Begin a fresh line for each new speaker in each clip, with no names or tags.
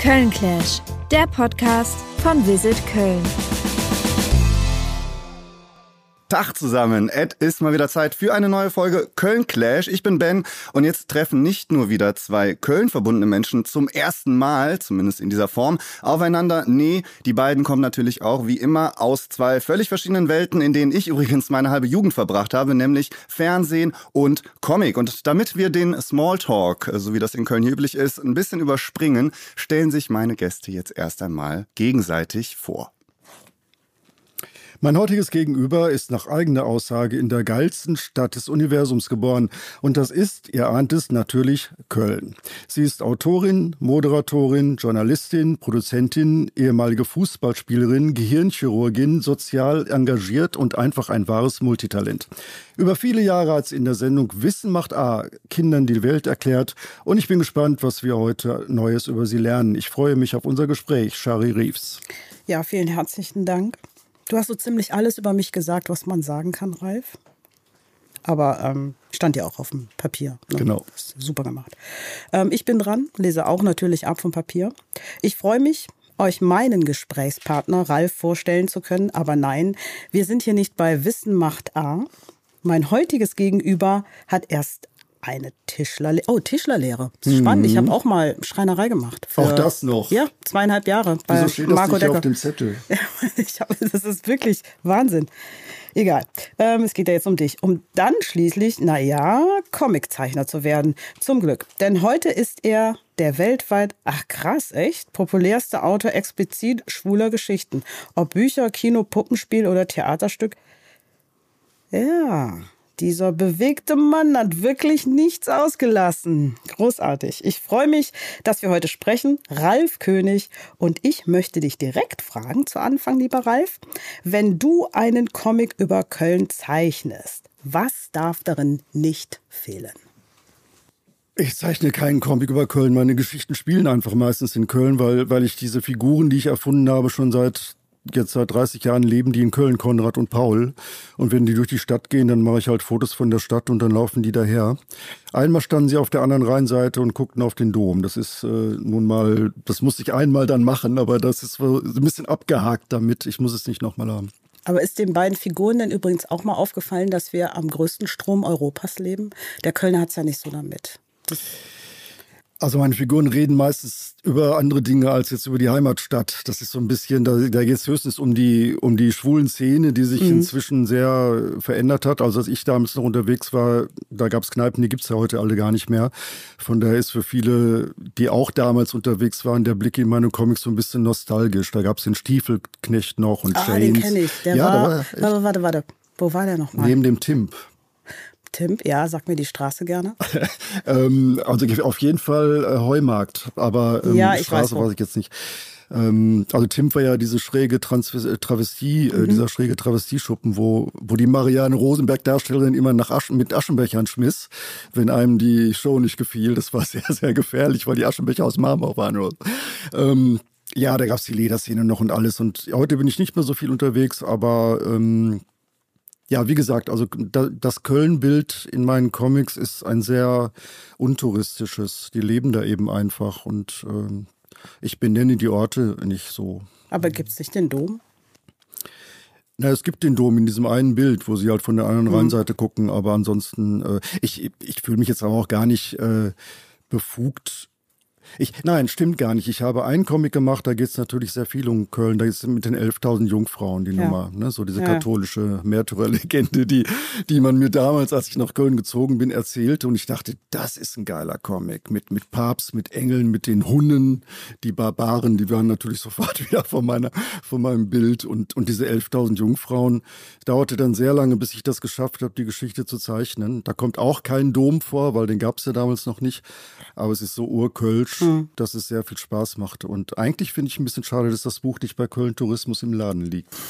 Köln Clash, der Podcast von Visit Köln.
Tag zusammen. Es ist mal wieder Zeit für eine neue Folge Köln Clash. Ich bin Ben und jetzt treffen nicht nur wieder zwei Köln verbundene Menschen zum ersten Mal, zumindest in dieser Form, aufeinander. Nee, die beiden kommen natürlich auch wie immer aus zwei völlig verschiedenen Welten, in denen ich übrigens meine halbe Jugend verbracht habe, nämlich Fernsehen und Comic. Und damit wir den Smalltalk, so wie das in Köln hier üblich ist, ein bisschen überspringen, stellen sich meine Gäste jetzt erst einmal gegenseitig vor.
Mein heutiges Gegenüber ist nach eigener Aussage in der geilsten Stadt des Universums geboren. Und das ist, ihr ahnt es, natürlich Köln. Sie ist Autorin, Moderatorin, Journalistin, Produzentin, ehemalige Fußballspielerin, Gehirnchirurgin, sozial engagiert und einfach ein wahres Multitalent. Über viele Jahre hat sie in der Sendung Wissen macht A Kindern die Welt erklärt. Und ich bin gespannt, was wir heute Neues über sie lernen. Ich freue mich auf unser Gespräch. Shari Reeves.
Ja, vielen herzlichen Dank. Du hast so ziemlich alles über mich gesagt, was man sagen kann, Ralf. Aber ähm, stand ja auch auf dem Papier.
Ne? Genau.
Super gemacht. Ähm, ich bin dran, lese auch natürlich ab vom Papier. Ich freue mich, euch meinen Gesprächspartner Ralf vorstellen zu können. Aber nein, wir sind hier nicht bei Wissen macht A. Mein heutiges Gegenüber hat erst eine Tischlerlehre. Oh, Tischlerlehre. Das ist spannend. Ich habe mhm. auch mal Schreinerei gemacht.
Für, auch das noch?
Ja, zweieinhalb Jahre.
Bei Wieso steht Marco das nicht Decker. auf dem Zettel?
ich hab, das ist wirklich Wahnsinn. Egal. Ähm, es geht ja jetzt um dich. Um dann schließlich, naja, Comiczeichner zu werden. Zum Glück. Denn heute ist er der weltweit, ach krass, echt, populärste Autor explizit schwuler Geschichten. Ob Bücher, Kino, Puppenspiel oder Theaterstück. Ja, dieser bewegte Mann hat wirklich nichts ausgelassen. Großartig. Ich freue mich, dass wir heute sprechen. Ralf König. Und ich möchte dich direkt fragen, zu Anfang, lieber Ralf, wenn du einen Comic über Köln zeichnest, was darf darin nicht fehlen?
Ich zeichne keinen Comic über Köln. Meine Geschichten spielen einfach meistens in Köln, weil, weil ich diese Figuren, die ich erfunden habe, schon seit jetzt seit 30 Jahren leben die in Köln, Konrad und Paul. Und wenn die durch die Stadt gehen, dann mache ich halt Fotos von der Stadt und dann laufen die daher. Einmal standen sie auf der anderen Rheinseite und guckten auf den Dom. Das ist äh, nun mal, das muss ich einmal dann machen, aber das ist ein bisschen abgehakt damit. Ich muss es nicht nochmal haben.
Aber ist den beiden Figuren denn übrigens auch mal aufgefallen, dass wir am größten Strom Europas leben? Der Kölner hat es ja nicht so damit. Das
also meine Figuren reden meistens über andere Dinge als jetzt über die Heimatstadt. Das ist so ein bisschen, da, da geht es höchstens um die, um die schwulen Szene, die sich mhm. inzwischen sehr verändert hat. Also als ich damals noch unterwegs war, da gab es Kneipen, die gibt's ja heute alle gar nicht mehr. Von daher ist für viele, die auch damals unterwegs waren, der Blick in meine Comics so ein bisschen nostalgisch. Da gab's den Stiefelknecht noch und
ah, Chains. den kenne ich. Der
ja,
war, war warte, warte, warte. Wo war der nochmal?
Neben dem Timp.
Tim, ja, sag mir die Straße gerne.
ähm, also auf jeden Fall äh, Heumarkt, aber ähm,
ja,
die Straße weiß, weiß, ich jetzt nicht. Ähm, also Tim war ja diese schräge Trans äh, Travestie, äh, mhm. äh, dieser schräge Travestieschuppen, wo, wo die Marianne Rosenberg-Darstellerin immer nach Aschen, mit Aschenbechern schmiss, wenn einem die Show nicht gefiel. Das war sehr, sehr gefährlich, weil die Aschenbecher aus Marmor waren. Ähm, ja, da gab's die Lederszene noch und alles. Und heute bin ich nicht mehr so viel unterwegs, aber ähm, ja, wie gesagt, also das Köln-Bild in meinen Comics ist ein sehr untouristisches. Die leben da eben einfach und äh, ich benenne die Orte nicht so.
Aber gibt es nicht den Dom?
Na, es gibt den Dom in diesem einen Bild, wo sie halt von der anderen mhm. Rheinseite gucken, aber ansonsten, äh, ich, ich fühle mich jetzt aber auch gar nicht äh, befugt, ich, nein, stimmt gar nicht. Ich habe einen Comic gemacht, da geht es natürlich sehr viel um Köln. Da ist mit den 11.000 Jungfrauen die ja. Nummer. Ne? So diese ja. katholische Märtyrerlegende, die, die man mir damals, als ich nach Köln gezogen bin, erzählte. Und ich dachte, das ist ein geiler Comic. Mit, mit Papst, mit Engeln, mit den Hunden. Die Barbaren, die waren natürlich sofort wieder von, meiner, von meinem Bild. Und, und diese 11.000 Jungfrauen. Dauerte dann sehr lange, bis ich das geschafft habe, die Geschichte zu zeichnen. Da kommt auch kein Dom vor, weil den gab es ja damals noch nicht. Aber es ist so urkölsch mhm. dass es sehr viel Spaß macht. Und eigentlich finde ich ein bisschen schade, dass das Buch nicht bei Köln Tourismus im Laden liegt.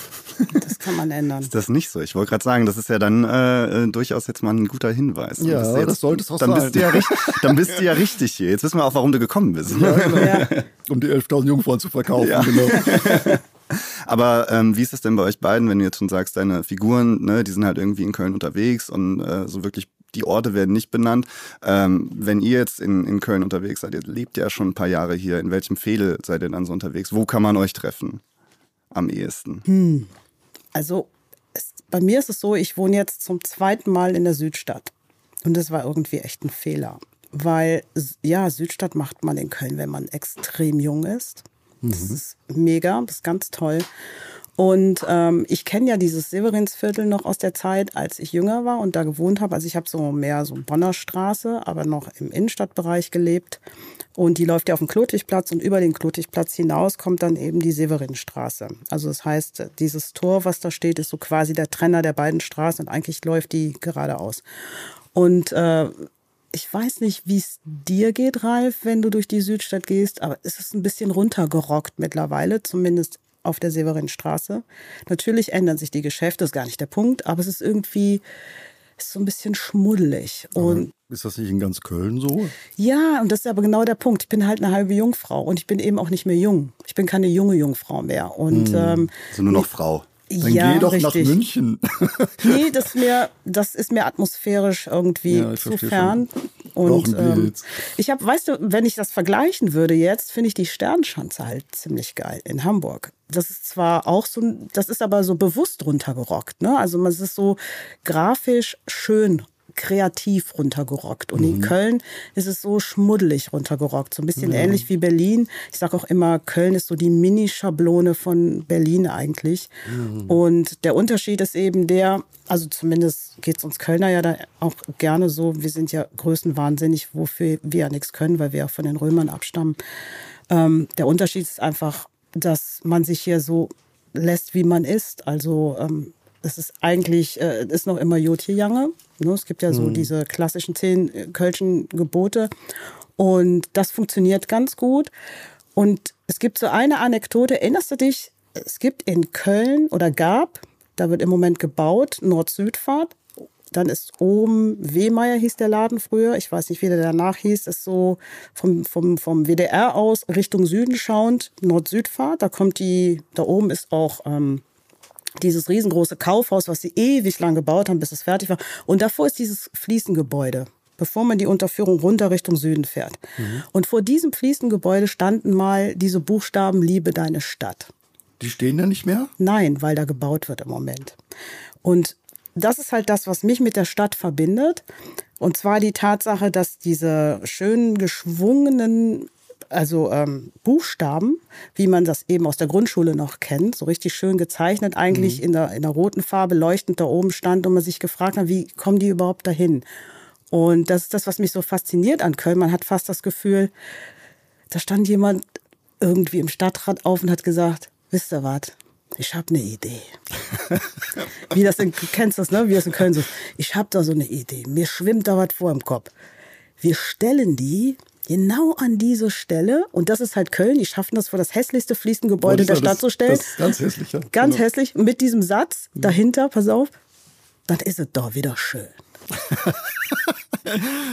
Das kann man ändern.
Ist das nicht so? Ich wollte gerade sagen, das ist ja dann äh, durchaus jetzt mal ein guter Hinweis.
Ja,
jetzt,
das sollte es auch
dann
sein.
Bist du ja richtig, dann bist du ja richtig hier. Jetzt wissen wir auch, warum du gekommen bist.
Ja, genau. ja. Um die 11.000 Jungfrauen zu verkaufen, ja. genau.
Aber ähm, wie ist es denn bei euch beiden, wenn du jetzt schon sagst, deine Figuren, ne, die sind halt irgendwie in Köln unterwegs und äh, so wirklich die Orte werden nicht benannt. Ähm, wenn ihr jetzt in, in Köln unterwegs seid, ihr lebt ja schon ein paar Jahre hier, in welchem Fehde seid ihr dann so unterwegs? Wo kann man euch treffen am ehesten?
Hm. Also es, bei mir ist es so, ich wohne jetzt zum zweiten Mal in der Südstadt. Und das war irgendwie echt ein Fehler. Weil, ja, Südstadt macht man in Köln, wenn man extrem jung ist. Das mhm. ist mega, das ist ganz toll. Und ähm, ich kenne ja dieses Severinsviertel noch aus der Zeit, als ich jünger war und da gewohnt habe. Also ich habe so mehr so Bonner Straße, aber noch im Innenstadtbereich gelebt. Und die läuft ja auf dem Klotigplatz und über den Klotigplatz hinaus kommt dann eben die Severinstraße. Also das heißt, dieses Tor, was da steht, ist so quasi der Trenner der beiden Straßen und eigentlich läuft die geradeaus. Und äh, ich weiß nicht, wie es dir geht, Ralf, wenn du durch die Südstadt gehst, aber es ist ein bisschen runtergerockt mittlerweile, zumindest auf der Severinstraße. Natürlich ändern sich die Geschäfte, ist gar nicht der Punkt, aber es ist irgendwie ist so ein bisschen schmuddelig. Und
ist das nicht in ganz Köln so?
Ja, und das ist aber genau der Punkt. Ich bin halt eine halbe Jungfrau und ich bin eben auch nicht mehr jung. Ich bin keine junge Jungfrau mehr. Und, hm. ähm,
also nur noch Frau.
Dann ja, geh doch richtig. nach München.
nee, das ist mir, das ist mir atmosphärisch irgendwie ja, zu fern. Und ähm, ich habe, weißt du, wenn ich das vergleichen würde jetzt, finde ich die Sternschanze halt ziemlich geil in Hamburg. Das ist zwar auch so, das ist aber so bewusst runtergerockt. Ne? Also es ist so grafisch schön kreativ runtergerockt. Und mhm. in Köln ist es so schmuddelig runtergerockt. So ein bisschen ja. ähnlich wie Berlin. Ich sage auch immer, Köln ist so die Mini-Schablone von Berlin eigentlich. Mhm. Und der Unterschied ist eben der, also zumindest geht es uns Kölner ja da auch gerne so, wir sind ja größenwahnsinnig, wofür wir ja nichts können, weil wir auch von den Römern abstammen. Ähm, der Unterschied ist einfach, dass man sich hier so lässt, wie man ist. Also ähm, das ist eigentlich, äh, ist noch immer Jotjejange. Ne? Es gibt ja so mhm. diese klassischen zehn äh, Kölschen Gebote. Und das funktioniert ganz gut. Und es gibt so eine Anekdote, erinnerst du dich? Es gibt in Köln oder gab, da wird im Moment gebaut, Nord-Süd-Fahrt. Dann ist oben Wehmeier hieß der Laden früher. Ich weiß nicht, wie der danach hieß. Ist so vom, vom, vom WDR aus Richtung Süden schauend Nord-Süd-Fahrt. Da kommt die, da oben ist auch ähm, dieses riesengroße Kaufhaus, was sie ewig lang gebaut haben, bis es fertig war. Und davor ist dieses Fliesengebäude, bevor man die Unterführung runter Richtung Süden fährt. Mhm. Und vor diesem Fliesengebäude standen mal diese Buchstaben Liebe deine Stadt.
Die stehen da nicht mehr?
Nein, weil da gebaut wird im Moment. Und das ist halt das, was mich mit der Stadt verbindet. Und zwar die Tatsache, dass diese schönen, geschwungenen also ähm, Buchstaben, wie man das eben aus der Grundschule noch kennt, so richtig schön gezeichnet, eigentlich mhm. in, der, in der roten Farbe leuchtend da oben stand und man sich gefragt hat, wie kommen die überhaupt dahin? Und das ist das, was mich so fasziniert an Köln. Man hat fast das Gefühl, da stand jemand irgendwie im Stadtrat auf und hat gesagt, wisst ihr was? Ich habe eine Idee. Wie das in, kennst das, ne? Wie das in Köln so. Ich habe da so eine Idee. Mir schwimmt da was vor im Kopf. Wir stellen die genau an diese Stelle, und das ist halt Köln, die schaffen das vor das hässlichste Fliesengebäude der Stadt zu stellen. Das
ganz hässlich, ja.
Ganz genau. hässlich, mit diesem Satz dahinter, pass auf, dann ist es doch wieder schön.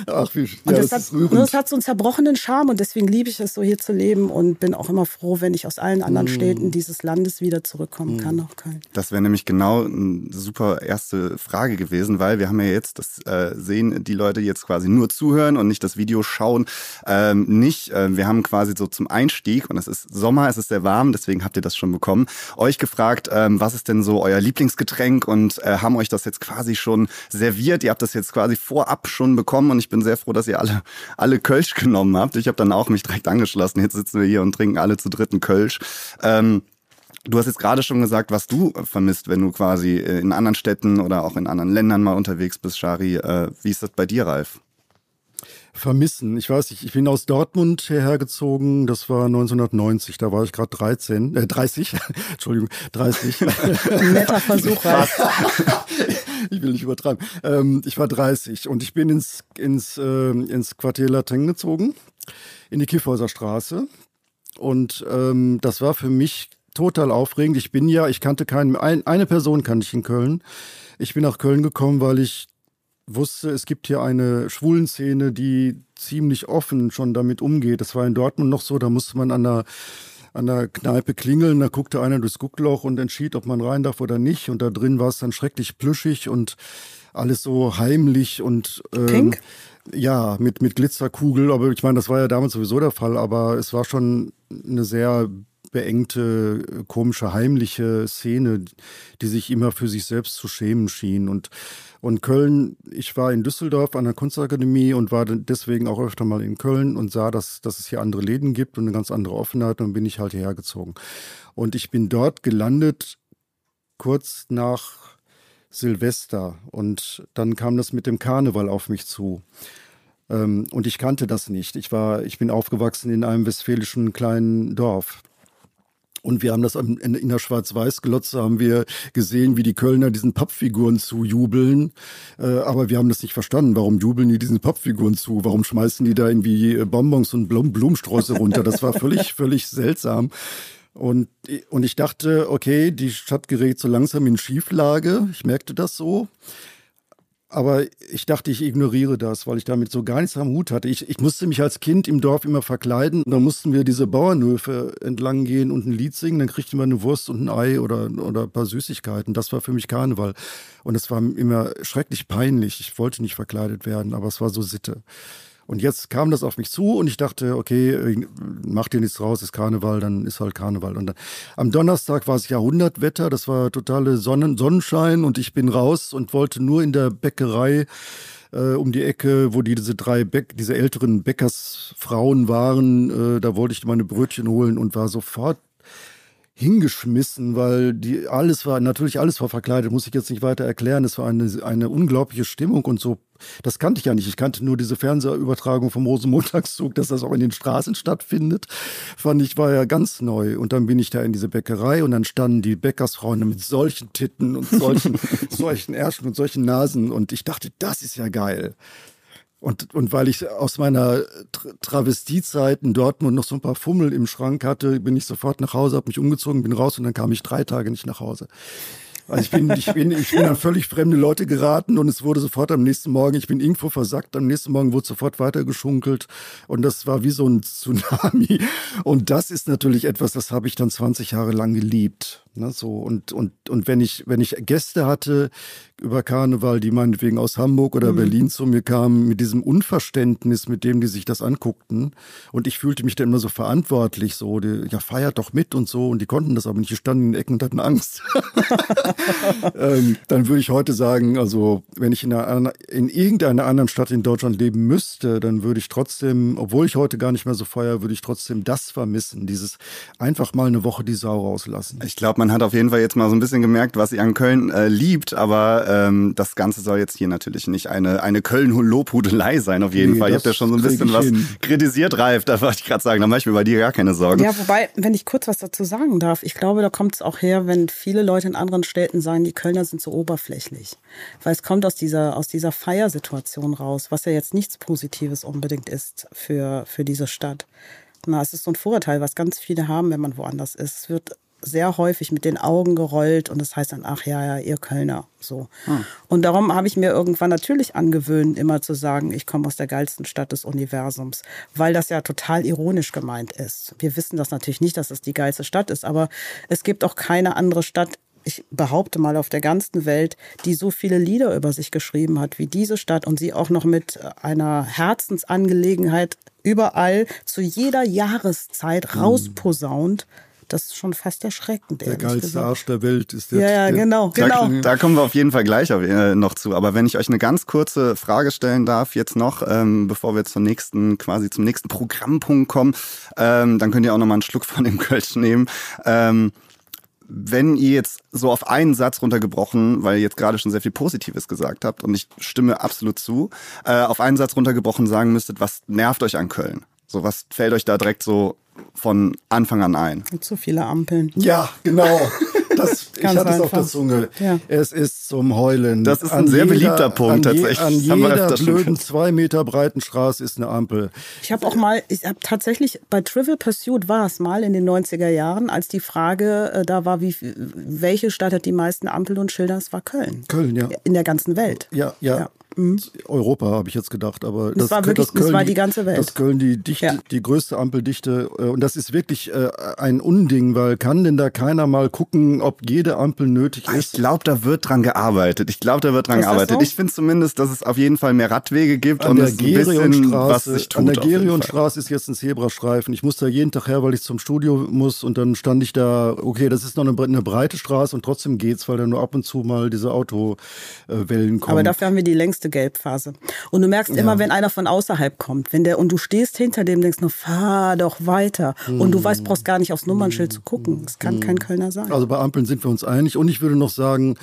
Ach, wie, ja,
und das, das, hat, das, hat, so einen zerbrochenen Charme und deswegen liebe ich es so hier zu leben und bin auch immer froh, wenn ich aus allen anderen mm. Städten dieses Landes wieder zurückkommen mm. kann nach Köln.
Das wäre nämlich genau eine super erste Frage gewesen, weil wir haben ja jetzt, das äh, sehen die Leute jetzt quasi nur zuhören und nicht das Video schauen, ähm, nicht. Äh, wir haben quasi so zum Einstieg und es ist Sommer, es ist sehr warm, deswegen habt ihr das schon bekommen, euch gefragt, ähm, was ist denn so euer Lieblingsgetränk und äh, haben euch das jetzt quasi schon serviert. Ihr habt das jetzt quasi vorab schon bekommen und ich bin sehr froh, dass ihr alle, alle Kölsch genommen habt. Ich habe dann auch mich direkt angeschlossen. Jetzt sitzen wir hier und trinken alle zu dritten Kölsch. Ähm, Du hast jetzt gerade schon gesagt, was du vermisst, wenn du quasi in anderen Städten oder auch in anderen Ländern mal unterwegs bist, Shari. Äh, wie ist das bei dir, Ralf?
Vermissen. Ich weiß nicht, ich bin aus Dortmund hierher gezogen. Das war 1990. Da war ich gerade 13, äh, 30. Entschuldigung, 30.
Netter Versuch,
ich will nicht übertreiben. Ähm, ich war 30 und ich bin ins, ins, äh, ins Quartier Latin gezogen, in die Kiffhäuser Straße. Und ähm, das war für mich total aufregend. Ich bin ja, ich kannte keinen, ein, eine Person kannte ich in Köln. Ich bin nach Köln gekommen, weil ich wusste, es gibt hier eine Schwulenszene, die ziemlich offen schon damit umgeht. Das war in Dortmund noch so, da musste man an der an der Kneipe klingeln, da guckte einer durchs Guckloch und entschied, ob man rein darf oder nicht. Und da drin war es dann schrecklich plüschig und alles so heimlich und ähm,
Pink?
ja, mit, mit Glitzerkugel. Aber ich meine, das war ja damals sowieso der Fall, aber es war schon eine sehr beengte, komische, heimliche Szene, die sich immer für sich selbst zu schämen schien. Und, und Köln, ich war in Düsseldorf an der Kunstakademie und war deswegen auch öfter mal in Köln und sah, dass, dass es hier andere Läden gibt und eine ganz andere Offenheit. Und bin ich halt hierher gezogen. Und ich bin dort gelandet, kurz nach Silvester. Und dann kam das mit dem Karneval auf mich zu. Ähm, und ich kannte das nicht. Ich war, ich bin aufgewachsen in einem westfälischen kleinen Dorf. Und wir haben das in, in der Schwarz-Weiß-Glotze haben wir gesehen, wie die Kölner diesen Pappfiguren zujubeln. Äh, aber wir haben das nicht verstanden. Warum jubeln die diesen Pappfiguren zu? Warum schmeißen die da irgendwie Bonbons und Blum Blumensträuße runter? Das war völlig, völlig seltsam. Und, und ich dachte, okay, die Stadt gerät so langsam in Schieflage. Ich merkte das so. Aber ich dachte, ich ignoriere das, weil ich damit so gar nichts am Hut hatte. Ich, ich musste mich als Kind im Dorf immer verkleiden. Da mussten wir diese Bauernhöfe entlang gehen und ein Lied singen. Dann kriegten wir eine Wurst und ein Ei oder, oder ein paar Süßigkeiten. Das war für mich Karneval. Und es war immer schrecklich peinlich. Ich wollte nicht verkleidet werden, aber es war so Sitte. Und jetzt kam das auf mich zu und ich dachte, okay, mach dir nichts raus, ist Karneval, dann ist halt Karneval. Und dann, am Donnerstag war es Jahrhundertwetter, das war totale Sonnen Sonnenschein und ich bin raus und wollte nur in der Bäckerei äh, um die Ecke, wo die, diese drei Bäck, diese älteren Bäckersfrauen waren, äh, da wollte ich meine Brötchen holen und war sofort hingeschmissen, weil die alles war, natürlich alles war verkleidet, muss ich jetzt nicht weiter erklären. Es war eine, eine unglaubliche Stimmung und so. Das kannte ich ja nicht. Ich kannte nur diese Fernsehübertragung vom Rosenmontagszug, dass das auch in den Straßen stattfindet. Fand ich, war ja ganz neu. Und dann bin ich da in diese Bäckerei und dann standen die Bäckersfrauen mit solchen Titten und solchen, solchen Ärschen und solchen Nasen. Und ich dachte, das ist ja geil. Und, und weil ich aus meiner Travestiezeit in Dortmund noch so ein paar Fummel im Schrank hatte, bin ich sofort nach Hause, habe mich umgezogen, bin raus und dann kam ich drei Tage nicht nach Hause. Also ich bin, ich bin, ich bin an völlig fremde Leute geraten und es wurde sofort am nächsten Morgen, ich bin irgendwo versackt, am nächsten Morgen wurde sofort weitergeschunkelt und das war wie so ein Tsunami. Und das ist natürlich etwas, das habe ich dann 20 Jahre lang geliebt. Ne, so und, und, und wenn ich, wenn ich Gäste hatte über Karneval, die meinetwegen aus Hamburg oder mhm. Berlin zu mir kamen, mit diesem Unverständnis, mit dem die sich das anguckten, und ich fühlte mich dann immer so verantwortlich, so, die, ja, feiert doch mit und so, und die konnten das aber nicht, die standen in den Ecken und hatten Angst. ähm, dann würde ich heute sagen, also, wenn ich in, einer, in irgendeiner anderen Stadt in Deutschland leben müsste, dann würde ich trotzdem, obwohl ich heute gar nicht mehr so feier, würde ich trotzdem das vermissen, dieses einfach mal eine Woche die Sau rauslassen.
Ich glaube, man hat auf jeden Fall jetzt mal so ein bisschen gemerkt, was sie an Köln äh, liebt, aber ähm, das Ganze soll jetzt hier natürlich nicht eine, eine Köln-Lobhudelei sein, auf jeden nee, Fall. Ihr habt ja schon so ein bisschen was hin. kritisiert, Ralf, da wollte ich gerade sagen, da mache ich mir bei dir gar keine Sorgen.
Ja, wobei, wenn ich kurz was dazu sagen darf, ich glaube, da kommt es auch her, wenn viele Leute in anderen Städten sagen, die Kölner sind so oberflächlich. Weil es kommt aus dieser, aus dieser Feiersituation raus, was ja jetzt nichts Positives unbedingt ist für, für diese Stadt. Na, es ist so ein Vorurteil, was ganz viele haben, wenn man woanders ist. Es wird sehr häufig mit den Augen gerollt und das heißt dann, ach ja, ja, ihr Kölner. So. Hm. Und darum habe ich mir irgendwann natürlich angewöhnt, immer zu sagen, ich komme aus der geilsten Stadt des Universums, weil das ja total ironisch gemeint ist. Wir wissen das natürlich nicht, dass es die geilste Stadt ist, aber es gibt auch keine andere Stadt ich behaupte mal auf der ganzen Welt, die so viele Lieder über sich geschrieben hat wie diese Stadt und sie auch noch mit einer Herzensangelegenheit überall zu jeder Jahreszeit hm. rausposaunt. Das ist schon fast erschreckend.
Der geilste Arsch der Welt ist der.
Ja, ja, genau,
genau. Da, da, kommen wir auf jeden Fall gleich äh, noch zu. Aber wenn ich euch eine ganz kurze Frage stellen darf, jetzt noch, ähm, bevor wir zum nächsten, quasi zum nächsten Programmpunkt kommen, ähm, dann könnt ihr auch noch mal einen Schluck von dem Kölsch nehmen. Ähm, wenn ihr jetzt so auf einen Satz runtergebrochen, weil ihr jetzt gerade schon sehr viel Positives gesagt habt und ich stimme absolut zu, äh, auf einen Satz runtergebrochen sagen müsstet, was nervt euch an Köln? So, was fällt euch da direkt so von Anfang an ein?
Zu viele Ampeln.
Ja, genau. Das, ich hatte es auf der Zunge. Ja. Es ist zum Heulen.
Das ist ein an sehr jeder, beliebter Punkt
an
tatsächlich.
An jeder blöden zwei Meter breiten Straße ist eine Ampel.
Ich habe auch mal, ich habe tatsächlich bei Trivial Pursuit war es mal in den 90er Jahren, als die Frage äh, da war, wie, welche Stadt hat die meisten Ampeln und Schilder? Es war Köln.
Köln, ja.
In der ganzen Welt.
Ja, ja. ja. Europa, habe ich jetzt gedacht. Aber
Das war wirklich- das war die ganze Welt.
Das Köln die Dichte,
Ja.
die größte Ampeldichte. äh, Und das ist wirklich äh, ein Unding, weil kann denn da keiner mal gucken, ob jede Ampel nötig
Ich
ist?
glaube, da wird dran gearbeitet. Ich glaube, da wird dran
Ist das
gearbeitet.
so?
Ich finde zumindest, dass es auf jeden Fall mehr Radwege gibt
An
und
der
es ein bisschen was
Gerionstraße,
sich tut.
an der. Gerionstraße ist jetzt ein Zebrastreifen. Ich muss da jeden Tag her, weil ich zum Studio muss und dann stand ich da, okay, das ist noch eine, eine breite Straße und trotzdem geht's, weil da nur ab und zu mal diese Autowellen kommen.
Aber dafür haben wir die längste Gelbphase. Und du merkst immer, wenn einer von außerhalb kommt, wenn der und du stehst hinter dem, denkst nur, fahr doch weiter. Und du weißt, brauchst gar nicht aufs Nummernschild zu gucken. Das kann kein Kölner sein.
Also bei Ampeln sind wir uns einig. Und ich würde noch sagen,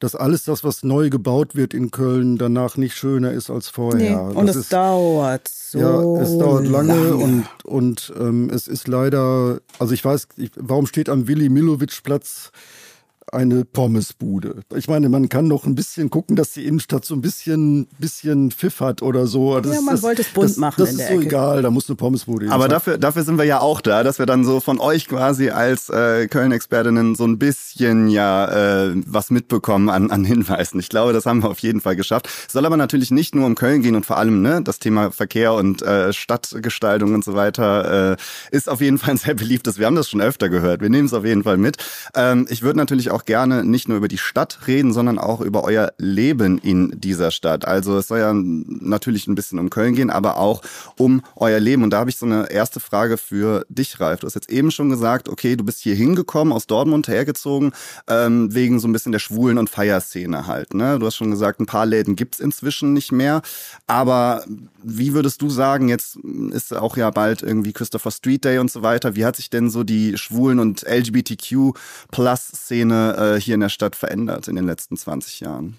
dass alles das, was neu gebaut wird in Köln, danach nicht schöner ist als
nee.
vorher.
Und
das
es
ist,
dauert so.
ja, es dauert lange, und, und ähm, es ist leider, also ich weiß, ich, warum steht am Willi Milovic Platz eine Pommesbude. Ich meine, man kann noch ein bisschen gucken, dass die Innenstadt so ein bisschen, bisschen Pfiff hat oder so. Das,
Ja, man
das,
wollte es bunt
das,
machen
Das
in
ist
der
so
Ecke.
egal, da muss eine Pommesbude hin.
Aber dafür, dafür sind wir ja auch da, dass wir dann so von euch quasi als äh, Köln-Expertinnen so ein bisschen ja äh, was mitbekommen an, an Hinweisen. Ich glaube, das haben wir auf jeden Fall geschafft. Soll aber natürlich nicht nur um Köln gehen und vor allem ne, das Thema Verkehr und äh, Stadtgestaltung und so weiter äh, ist auf jeden Fall ein sehr beliebtes. Wir haben das schon öfter gehört. Wir nehmen es auf jeden Fall mit. Ähm, ich würde natürlich auch gerne nicht nur über die Stadt reden, sondern auch über euer Leben in dieser Stadt. Also es soll ja natürlich ein bisschen um Köln gehen, aber auch um euer Leben. Und da habe ich so eine erste Frage für dich, Ralf. Du hast jetzt eben schon gesagt, okay, du bist hier hingekommen, aus Dortmund hergezogen, ähm, wegen so ein bisschen der Schwulen- und Feierszene halt. Ne? Du hast schon gesagt, ein paar Läden gibt's inzwischen nicht mehr. Aber wie würdest du sagen, jetzt ist auch ja bald irgendwie Christopher Street Day und so weiter. Wie hat sich denn so die Schwulen- und LGBTQ-Plus-Szene äh, hier in der Stadt verändert in den letzten 20 Jahren?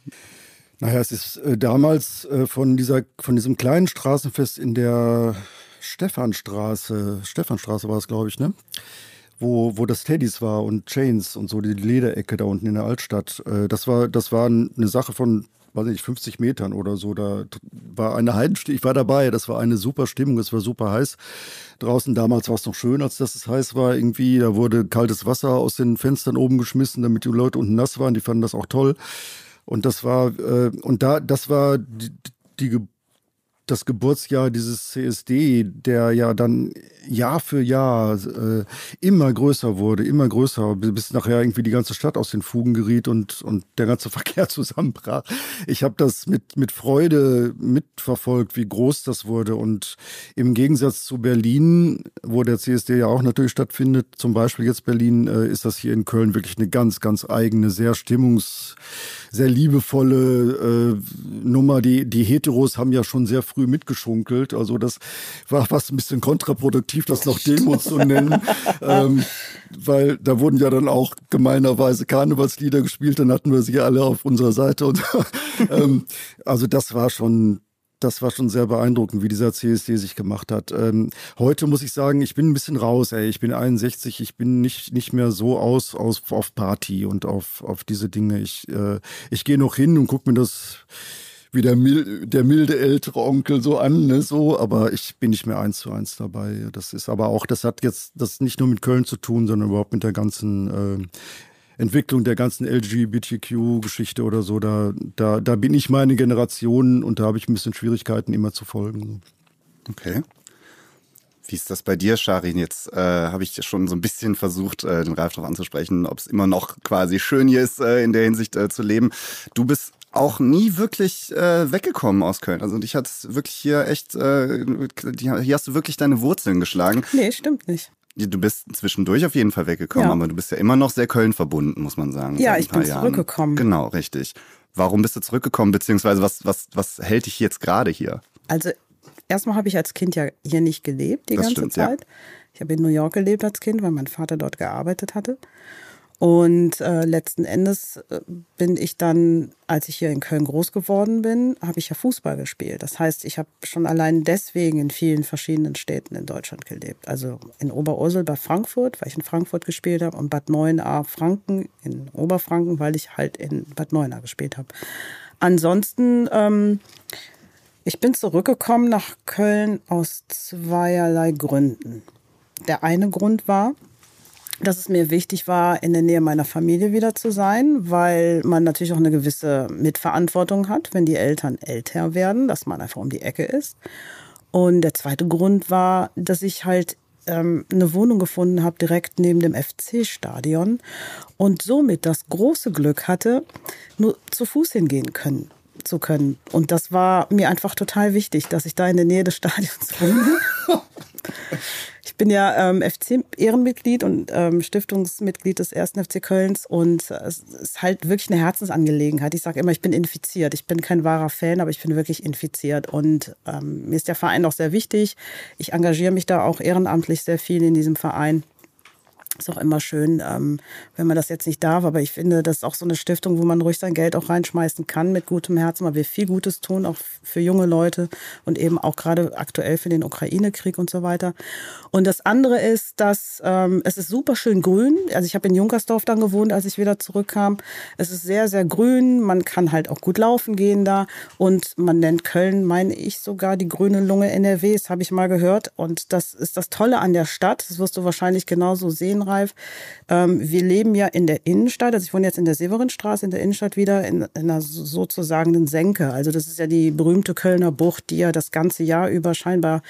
Naja, es ist äh, damals äh, von, dieser, von diesem kleinen Straßenfest in der Stephanstraße, Stephanstraße war es, glaube ich, ne? Wo, wo das Teddys war und Chains und so, die Lederecke da unten in der Altstadt. Äh, das, war, das war eine Sache von, weiß ich nicht, 50 Metern oder so. Da war eine Heidenstimmung, ich war dabei, das war eine super Stimmung, es war super heiß. Draußen damals war es noch schön, als dass es heiß war irgendwie. Da wurde kaltes Wasser aus den Fenstern oben geschmissen, damit die Leute unten nass waren. Die fanden das auch toll. Und das war, äh, und da, das war die, die, Ge- das Geburtsjahr dieses CSD, der ja dann Jahr für Jahr äh, immer größer wurde, immer größer, bis nachher irgendwie die ganze Stadt aus den Fugen geriet und, und der ganze Verkehr zusammenbrach. Ich habe das mit, mit Freude mitverfolgt, wie groß das wurde. Und im Gegensatz zu Berlin, wo der CSD ja auch natürlich stattfindet, zum Beispiel jetzt Berlin, äh, ist das hier in Köln wirklich eine ganz, ganz eigene, sehr stimmungs-, sehr liebevolle äh, Nummer. Die, die Heteros haben ja schon sehr früh mitgeschunkelt. Also das war fast ein bisschen kontraproduktiv, das noch Demo zu nennen. ähm, weil da wurden ja dann auch gemeinerweise Karnevalslieder gespielt, dann hatten wir sie alle auf unserer Seite. Und ähm, also das war schon das war schon sehr beeindruckend, wie dieser CSD sich gemacht hat. Ähm, heute muss ich sagen, ich bin ein bisschen raus, ey. Ich bin 61, ich bin nicht, nicht mehr so aus, aus auf Party und auf, auf diese Dinge. Ich, äh, ich gehe noch hin und gucke mir das wie der, mil der milde ältere Onkel so an, ne, so, aber ich bin nicht mehr eins zu eins dabei. Das ist aber auch, das hat jetzt das nicht nur mit Köln zu tun, sondern überhaupt mit der ganzen äh, Entwicklung der ganzen LGBTQ-Geschichte oder so, da, da, da bin ich meine Generation und da habe ich ein bisschen Schwierigkeiten, immer zu folgen.
Okay. Wie ist das bei dir, Sharin? Jetzt äh, habe ich schon so ein bisschen versucht, äh, den Ralf darauf anzusprechen, ob es immer noch quasi schön hier ist, äh, in der Hinsicht äh, zu leben. Du bist auch nie wirklich äh, weggekommen aus Köln. Also dich hat wirklich hier echt, äh, hier hast du wirklich deine Wurzeln geschlagen.
Nee, stimmt nicht.
Du bist zwischendurch auf jeden Fall weggekommen,
Ja.
aber du bist ja immer noch sehr Köln verbunden, muss man sagen.
Ja, ich bin
Jahren.
zurückgekommen.
Genau, richtig. Warum bist du zurückgekommen, beziehungsweise was, was, was hält dich jetzt gerade hier?
Also erstmal habe ich als Kind ja hier nicht gelebt die
Das
ganze
stimmt, ja.
Zeit. Ich habe in New York gelebt als Kind, weil mein Vater dort gearbeitet hatte. Und äh, letzten Endes äh, bin ich dann, als ich hier in Köln groß geworden bin, habe ich ja Fußball gespielt. Das heißt, ich habe schon allein deswegen in vielen verschiedenen Städten in Deutschland gelebt. Also in Oberursel bei Frankfurt, weil ich in Frankfurt gespielt habe, und Bad Neuenahr Franken in Oberfranken, weil ich halt in Bad Neuenahr gespielt habe. Ansonsten ähm, ich bin zurückgekommen nach Köln aus zweierlei Gründen. Der eine Grund war, dass es mir wichtig war, in der Nähe meiner Familie wieder zu sein, weil man natürlich auch eine gewisse Mitverantwortung hat, wenn die Eltern älter werden, dass man einfach um die Ecke ist. Und der zweite Grund war, dass ich halt ähm, eine Wohnung gefunden habe direkt neben dem FC-Stadion und somit das große Glück hatte, nur zu Fuß hingehen können zu können. Und das war mir einfach total wichtig, dass ich da in der Nähe des Stadions wohne. Ich bin ja ähm, FC-Ehrenmitglied und ähm, Stiftungsmitglied des ersten FC Kölns und es ist halt wirklich eine Herzensangelegenheit. Ich sage immer, ich bin infiziert. Ich bin kein wahrer Fan, aber ich bin wirklich infiziert und ähm, mir ist der Verein auch sehr wichtig. Ich engagiere mich da auch ehrenamtlich sehr viel in diesem Verein. Ist auch immer schön, ähm, wenn man das jetzt nicht darf, aber ich finde, das ist auch so eine Stiftung, wo man ruhig sein Geld auch reinschmeißen kann mit gutem Herzen, weil wir viel Gutes tun, auch für junge Leute und eben auch gerade aktuell für den Ukraine-Krieg und so weiter. Und das andere ist, dass ähm, es ist super schön grün. Also ich habe in Junkersdorf dann gewohnt, als ich wieder zurückkam. Es ist sehr, sehr grün. Man kann halt auch gut laufen gehen da und man nennt Köln, meine ich, sogar die grüne Lunge NRWs, habe ich mal gehört. Und das ist das Tolle an der Stadt. Das wirst du wahrscheinlich genauso sehen Reif. Ähm, wir leben ja in der Innenstadt, also ich wohne jetzt in der Severinstraße in der Innenstadt wieder, in, in einer sozusagen Senke. Also das ist ja die berühmte Kölner Bucht, die ja das ganze Jahr über scheinbar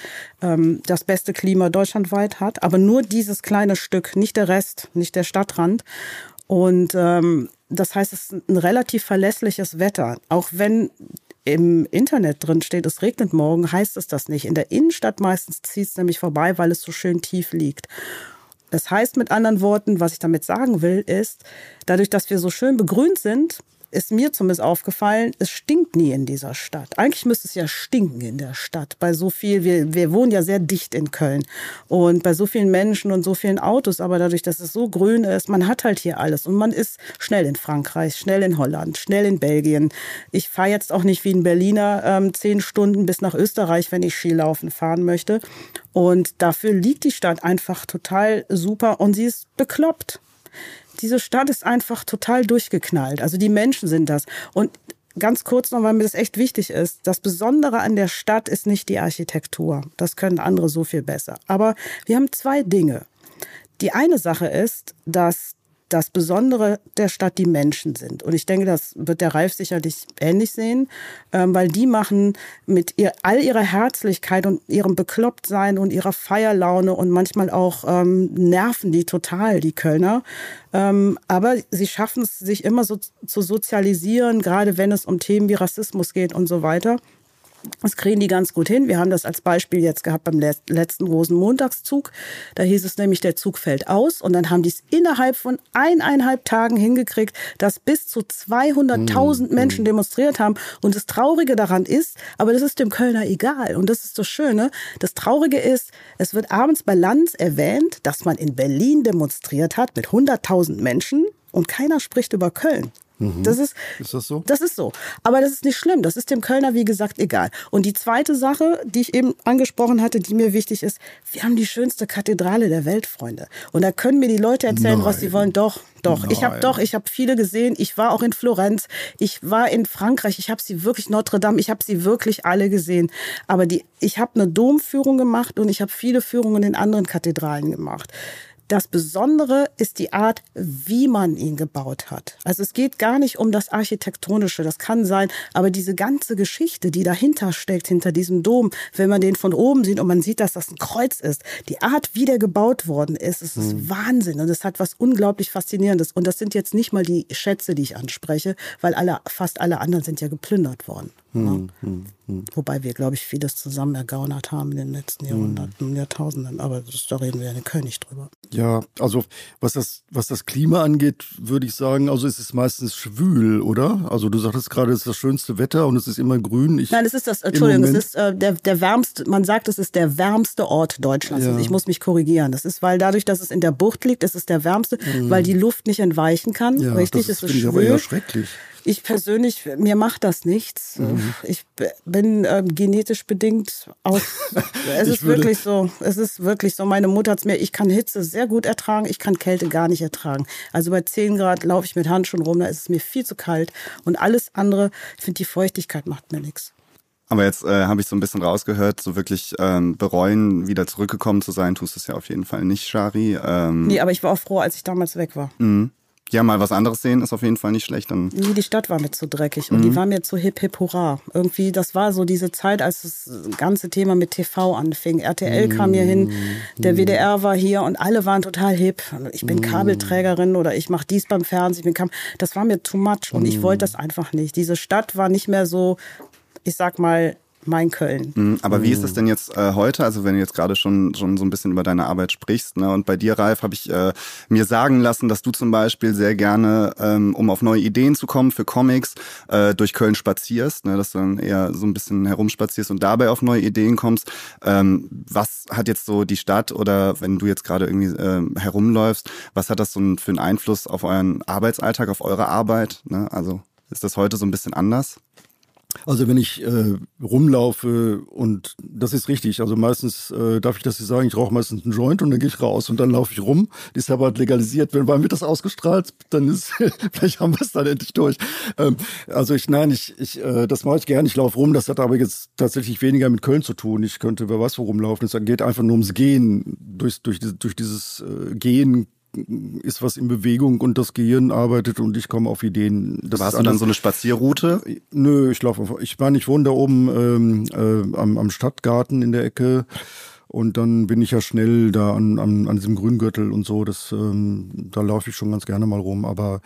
ähm, das beste Klima deutschlandweit hat. Aber nur dieses kleine Stück, nicht der Rest, nicht der Stadtrand. Und ähm, das heißt, es ist ein relativ verlässliches Wetter. Auch wenn im Internet drin steht, es regnet morgen, heißt es das nicht. In der Innenstadt meistens zieht es nämlich vorbei, weil es so schön tief liegt. Das heißt mit anderen Worten, was ich damit sagen will, ist, dadurch, dass wir so schön begrünt sind, ist mir zumindest aufgefallen, es stinkt nie in dieser Stadt. Eigentlich müsste es ja stinken in der Stadt. Bei so viel, wir, wir wohnen ja sehr dicht in Köln und bei so vielen Menschen und so vielen Autos, aber dadurch, dass es so grün ist, man hat halt hier alles und man ist schnell in Frankreich, schnell in Holland, schnell in Belgien. Ich fahre jetzt auch nicht wie ein Berliner ähm, zehn Stunden bis nach Österreich, wenn ich Skilaufen fahren möchte. Und dafür liegt die Stadt einfach total super und sie ist bekloppt diese Stadt ist einfach total durchgeknallt. Also die Menschen sind das. Und ganz kurz noch, weil mir das echt wichtig ist. Das Besondere an der Stadt ist nicht die Architektur. Das können andere so viel besser. Aber wir haben zwei Dinge. Die eine Sache ist, dass das Besondere der Stadt die Menschen sind. Und ich denke, das wird der Ralf sicherlich ähnlich sehen, ähm, weil die machen mit ihr, all ihrer Herzlichkeit und ihrem Beklopptsein und ihrer Feierlaune und manchmal auch ähm, nerven die total, die Kölner. Ähm, aber sie schaffen es, sich immer so zu sozialisieren, gerade wenn es um Themen wie Rassismus geht und so weiter. Das kriegen die ganz gut hin. Wir haben das als Beispiel jetzt gehabt beim letzten Rosenmontagszug. Da hieß es nämlich, der Zug fällt aus. Und dann haben die es innerhalb von eineinhalb Tagen hingekriegt, dass bis zu 200.000 mhm. Menschen demonstriert haben. Und das Traurige daran ist, aber das ist dem Kölner egal. Und das ist das Schöne. Das Traurige ist, es wird abends bei Lanz erwähnt, dass man in Berlin demonstriert hat mit 100.000 Menschen. Und keiner spricht über Köln.
Mhm.
Das ist,
ist das so?
Das ist so. Aber das ist nicht schlimm. Das ist dem Kölner, wie gesagt, egal. Und die zweite Sache, die ich eben angesprochen hatte, die mir wichtig ist, wir haben die schönste Kathedrale der Welt, Freunde. Und da können mir die Leute erzählen, Nein. was sie wollen. Doch, doch. Nein. Ich habe doch, ich habe viele gesehen. Ich war auch in Florenz. Ich war in Frankreich. Ich habe sie wirklich Notre Dame. Ich habe sie wirklich alle gesehen. Aber die, ich habe eine Domführung gemacht und ich habe viele Führungen in anderen Kathedralen gemacht. Das Besondere ist die Art, wie man ihn gebaut hat. Also es geht gar nicht um das Architektonische, das kann sein, aber diese ganze Geschichte, die dahinter steckt, hinter diesem Dom, wenn man den von oben sieht und man sieht, dass das ein Kreuz ist, die Art, wie der gebaut worden ist, ist mhm. Wahnsinn und es hat was unglaublich Faszinierendes. Und das sind jetzt nicht mal die Schätze, die ich anspreche, weil alle, fast alle anderen sind ja geplündert worden. Hm, hm, hm. Wobei wir, glaube ich, vieles zusammen ergaunert haben in den letzten Jahrhunderten, hm. Jahrtausenden. Aber das, da reden wir ja in König drüber.
Ja, also was das, was das Klima angeht, würde ich sagen, also es ist meistens schwül, oder? Also du sagtest gerade, es ist das schönste Wetter und es ist immer grün.
Ich, Nein, es ist das, Entschuldigung, es ist äh, der, der wärmste, man sagt, es ist der wärmste Ort Deutschlands. Ja. Also ich muss mich korrigieren. Das ist, weil dadurch, dass es in der Bucht liegt, ist es der wärmste, hm. weil die Luft nicht entweichen kann. Ja, richtig,
das
es
ist schwül. aber eher schrecklich.
Ich persönlich, mir macht das nichts. Mhm. Ich bin äh, genetisch bedingt aus. Es ist wirklich so. Es ist wirklich so. Meine Mutter hat es mir, ich kann Hitze sehr gut ertragen, ich kann Kälte gar nicht ertragen. Also bei 10 Grad laufe ich mit Handschuhen rum, da ist es mir viel zu kalt. Und alles andere, ich finde, die Feuchtigkeit macht mir nichts.
Aber jetzt äh, habe ich so ein bisschen rausgehört, so wirklich ähm, bereuen, wieder zurückgekommen zu sein, tust du es ja auf jeden Fall nicht, Shari. Ähm,
nee, aber ich war auch froh, als ich damals weg war.
Mhm. Ja, mal was anderes sehen ist auf jeden Fall nicht schlecht. Dann
nee, die Stadt war mir zu dreckig und die
Mhm.
war mir zu hip, hip, hurra. Irgendwie, das war so diese Zeit, als das ganze Thema mit TV anfing. RTL kam hier hin,
Mhm.
der WDR war hier und alle waren total hip. Ich
Mhm.
bin Kabelträgerin oder ich mache dies beim Fernsehen. Ich bin Kam das war mir too much und
Mhm.
ich wollte das einfach nicht. Diese Stadt war nicht mehr so, ich sag mal, mein Köln.
Mhm, Aber wie ist es denn jetzt äh, heute? Also wenn du jetzt gerade schon schon so ein bisschen über deine Arbeit sprichst, ne? Und bei dir, Ralf, habe ich äh, mir sagen lassen, dass du zum Beispiel sehr gerne, ähm, um auf neue Ideen zu kommen für Comics, äh, durch Köln spazierst, ne? Dass du dann eher so ein bisschen herumspazierst und dabei auf neue Ideen kommst. Ähm, was hat jetzt so die Stadt oder wenn du jetzt gerade irgendwie ähm, herumläufst, was hat das so für einen Einfluss auf euren Arbeitsalltag, auf eure Arbeit? Ne? Also ist das heute so ein bisschen anders?
Also wenn ich äh, rumlaufe und das ist richtig, also meistens äh, darf ich das nicht sagen, ich rauche meistens einen Joint und dann gehe ich raus und dann laufe ich rum. Die ist aber legalisiert. Wenn wann wird das ausgestrahlt, dann ist vielleicht haben wir es dann endlich durch. Ähm, also ich nein, ich, ich äh, das mache ich gerne. Ich laufe rum. Das hat aber jetzt tatsächlich weniger mit Köln zu tun. Ich könnte wer weiß wo rumlaufen. Es geht einfach nur ums Gehen. Durch durch durch dieses äh, Gehen ist was in Bewegung und das Gehirn arbeitet und ich komme auf Ideen. Das
Warst du dann so eine Spazierroute?
Nö, ich laufe. Ich meine, ich wohne da oben ähm, äh, am, am Stadtgarten in der Ecke. Und dann bin ich ja schnell da an, an, an diesem Grüngürtel und so. Das, ähm, da laufe ich schon ganz gerne mal rum. Aber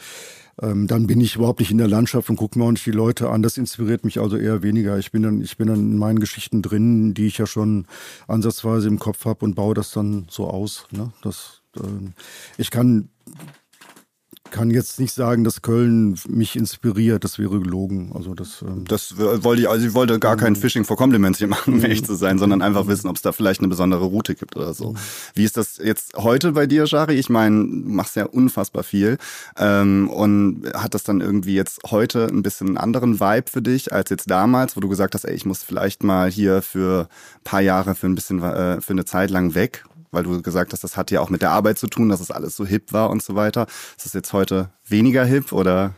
ähm, dann bin ich überhaupt nicht in der Landschaft und gucke mir auch nicht die Leute an. Das inspiriert mich also eher weniger. Ich bin dann, ich bin dann in meinen Geschichten drin, die ich ja schon ansatzweise im Kopf habe und baue das dann so aus. Ne? Das, ich kann kann jetzt nicht sagen, dass Köln mich inspiriert. Das wäre gelogen. Also das. Ähm,
Das wollte ich, also ich wollte gar kein Fishing for Compliments hier machen, um ehrlich zu sein, sondern einfach wissen, ob es da vielleicht eine besondere Route gibt oder so. Wie ist das jetzt heute bei dir, Shari? Ich meine, du machst ja unfassbar viel. Ähm, und hat das dann irgendwie jetzt heute ein bisschen einen anderen Vibe für dich als jetzt damals, wo du gesagt hast, ey, ich muss vielleicht mal hier für ein paar Jahre, für ein bisschen, äh, für eine Zeit lang weg? Weil du gesagt hast, das hat ja auch mit der Arbeit zu tun, dass es alles so hip war und so weiter. Ist das jetzt heute weniger hip oder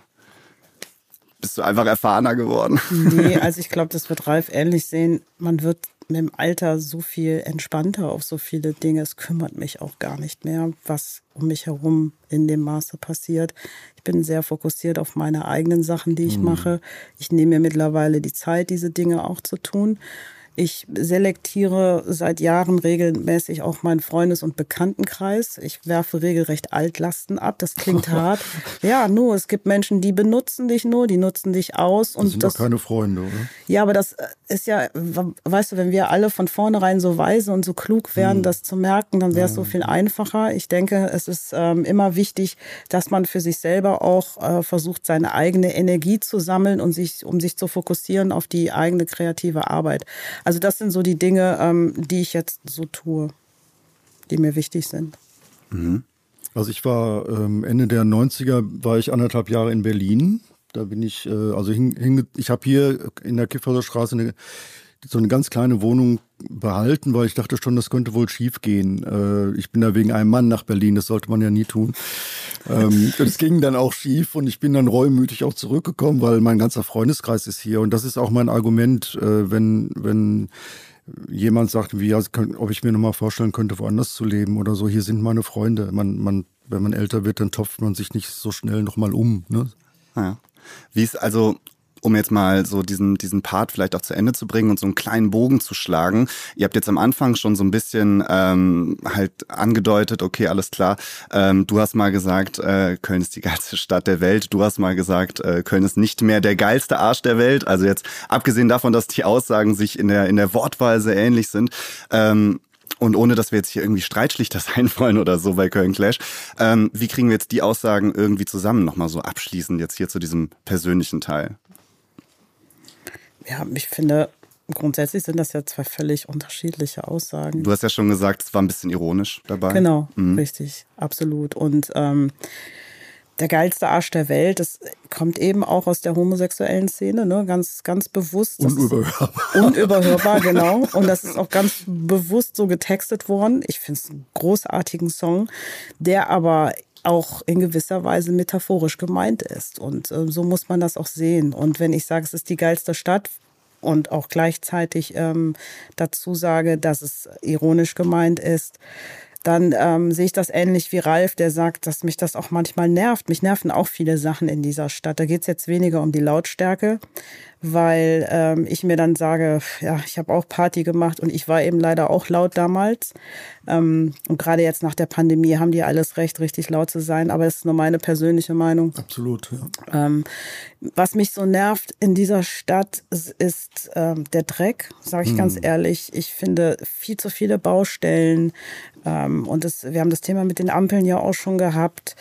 bist du einfach erfahrener geworden?
Nee, also ich glaube, das wird Ralf ähnlich sehen. Man wird mit dem Alter so viel entspannter auf so viele Dinge. Es kümmert mich auch gar nicht mehr, was um mich herum in dem Maße passiert. Ich bin sehr fokussiert auf meine eigenen Sachen, die ich mache. Ich nehme mir mittlerweile die Zeit, diese Dinge auch zu tun. Ich selektiere seit Jahren regelmäßig auch meinen Freundes- und Bekanntenkreis. Ich werfe regelrecht Altlasten ab. Das klingt hart. Ja, nur, es gibt Menschen, die benutzen dich nur, die nutzen dich aus.
das
Und
sind
das,
doch keine Freunde, oder?
ja, aber das ist ja, weißt du, wenn wir alle von vornherein so weise und so klug wären, das zu merken, dann wäre es so viel einfacher. Ich denke, es ist ähm, immer wichtig, dass man für sich selber auch äh, versucht, seine eigene Energie zu sammeln und sich, um sich zu fokussieren auf die eigene kreative Arbeit. Also das sind so die Dinge, ähm, die ich jetzt so tue, die mir wichtig sind.
Also ich war ähm, Ende der 90er, war ich anderthalb Jahre in Berlin. Da bin ich, äh, also hing, hing, ich habe hier in der Kifferser Straße eine, so eine ganz kleine Wohnung behalten, weil ich dachte schon, das könnte wohl schief gehen. Äh, ich bin da wegen einem Mann nach Berlin, das sollte man ja nie tun. Ähm, es ging dann auch schief und ich bin dann reumütig auch zurückgekommen, weil mein ganzer Freundeskreis ist hier. Und das ist auch mein Argument, äh, wenn, wenn jemand sagt, wie, könnt- ob ich mir noch mal vorstellen könnte, woanders zu leben oder so. Hier sind meine Freunde. Man, man, wenn man älter wird, dann topft man sich nicht so schnell noch mal um. Ne?
Ja. Wie ist also, um jetzt mal so diesen, diesen Part vielleicht auch zu Ende zu bringen und so einen kleinen Bogen zu schlagen. Ihr habt jetzt am Anfang schon so ein bisschen ähm, halt angedeutet, okay, alles klar. Ähm, du hast mal gesagt, äh, Köln ist die geilste Stadt der Welt. Du hast mal gesagt, äh, Köln ist nicht mehr der geilste Arsch der Welt. Also jetzt abgesehen davon, dass die Aussagen sich in der, in der Wortwahl sehr ähnlich sind. Ähm, und ohne, dass wir jetzt hier irgendwie Streitschlichter sein wollen oder so bei Köln Clash, ähm, wie kriegen wir jetzt die Aussagen irgendwie zusammen nochmal so abschließend jetzt hier zu diesem persönlichen Teil?
Ja, ich finde, grundsätzlich sind das ja zwei völlig unterschiedliche Aussagen.
Du hast ja schon gesagt, es war ein bisschen ironisch dabei.
Genau, richtig, absolut. Und ähm, der geilste Arsch der Welt, das kommt eben auch aus der homosexuellen Szene, ne? ganz, ganz bewusst.
Unüberhörbar.
Unüberhörbar, genau. Und das ist auch ganz bewusst so getextet worden. Ich finde es einen großartigen Song, der aber auch in gewisser Weise metaphorisch gemeint ist. Und äh, so muss man das auch sehen. Und wenn ich sage, es ist die geilste Stadt, und auch gleichzeitig ähm, dazu sage, dass es ironisch gemeint ist, dann ähm, sehe ich das ähnlich wie Ralf, der sagt, dass mich das auch manchmal nervt. Mich nerven auch viele Sachen in dieser Stadt. Da geht es jetzt weniger um die Lautstärke, weil ähm, ich mir dann sage, ja, ich habe auch Party gemacht und ich war eben leider auch laut damals. Ähm, und gerade jetzt nach der Pandemie haben die alles recht, richtig laut zu sein, aber das ist nur meine persönliche Meinung.
Absolut, ja.
Ähm, was mich so nervt in dieser Stadt ist ähm, der Dreck, sage ich hm. ganz ehrlich. Ich finde viel zu viele Baustellen. Ähm, und das, wir haben das Thema mit den Ampeln ja auch schon gehabt.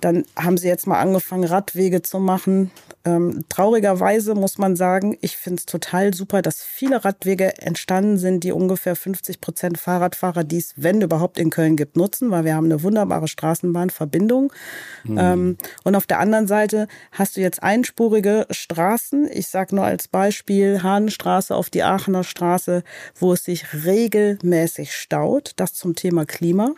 Dann haben sie jetzt mal angefangen, Radwege zu machen. Ähm, traurigerweise muss man sagen, ich finde es total super, dass viele Radwege entstanden sind, die ungefähr 50 Prozent Fahrradfahrer dies, wenn überhaupt in Köln gibt, nutzen, weil wir haben eine wunderbare Straßenbahnverbindung. Mhm. Ähm, und auf der anderen Seite hast du jetzt einspurige Straßen. Ich sage nur als Beispiel Hahnenstraße auf die Aachener Straße, wo es sich regelmäßig staut. Das zum Thema Klima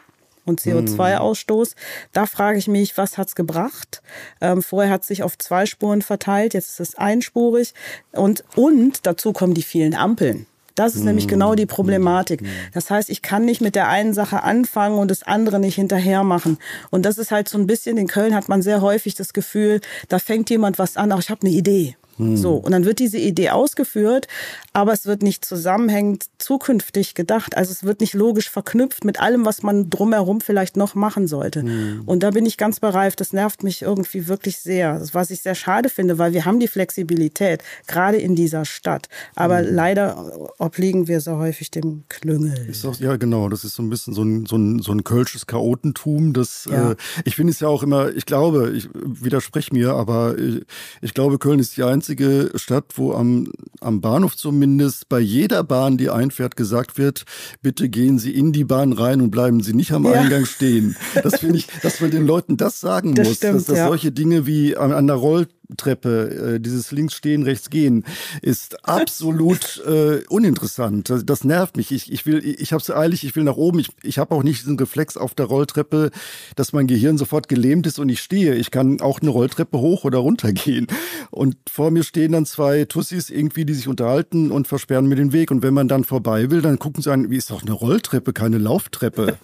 und CO2-Ausstoß. Da frage ich mich, was hat's gebracht? Ähm, vorher hat es sich auf zwei Spuren verteilt, jetzt ist es einspurig. Und, und dazu kommen die vielen Ampeln. Das ist nämlich genau die Problematik. Das heißt, ich kann nicht mit der einen Sache anfangen und das andere nicht hinterher machen. Und das ist halt so ein bisschen, in Köln hat man sehr häufig das Gefühl, da fängt jemand was an, ach, ich habe eine Idee. Hm. So, und dann wird diese Idee ausgeführt, aber es wird nicht zusammenhängend zukünftig gedacht. Also es wird nicht logisch verknüpft mit allem, was man drumherum vielleicht noch machen sollte. Hm. Und da bin ich ganz bereift. Das nervt mich irgendwie wirklich sehr. Was ich sehr schade finde, weil wir haben die Flexibilität, gerade in dieser Stadt. Aber hm. leider obliegen wir so häufig dem Klüngel.
Auch, ja, genau. Das ist so ein bisschen so ein, so ein, so ein kölsches Chaotentum. Das, ja. äh, ich finde es ja auch immer, ich glaube, ich widerspreche mir, aber ich, ich glaube, Köln ist die einzige einzige Stadt, wo am, am Bahnhof zumindest bei jeder Bahn, die einfährt, gesagt wird, bitte gehen Sie in die Bahn rein und bleiben Sie nicht am ja. Eingang stehen. Das finde ich, dass man den Leuten das sagen das muss, stimmt, dass, dass ja. solche Dinge wie an, an der Roll Treppe, äh, dieses links stehen, rechts gehen, ist absolut äh, uninteressant. Das, das, nervt mich. Ich, ich will, ich habe es eilig, ich will nach oben. Ich, ich habe auch nicht diesen Reflex auf der Rolltreppe, dass mein Gehirn sofort gelähmt ist und ich stehe. Ich kann auch eine Rolltreppe hoch oder runter gehen. Und vor mir stehen dann zwei Tussis irgendwie, die sich unterhalten und versperren mir den Weg. Und wenn man dann vorbei will, dann gucken sie an, wie ist doch eine Rolltreppe, keine Lauftreppe.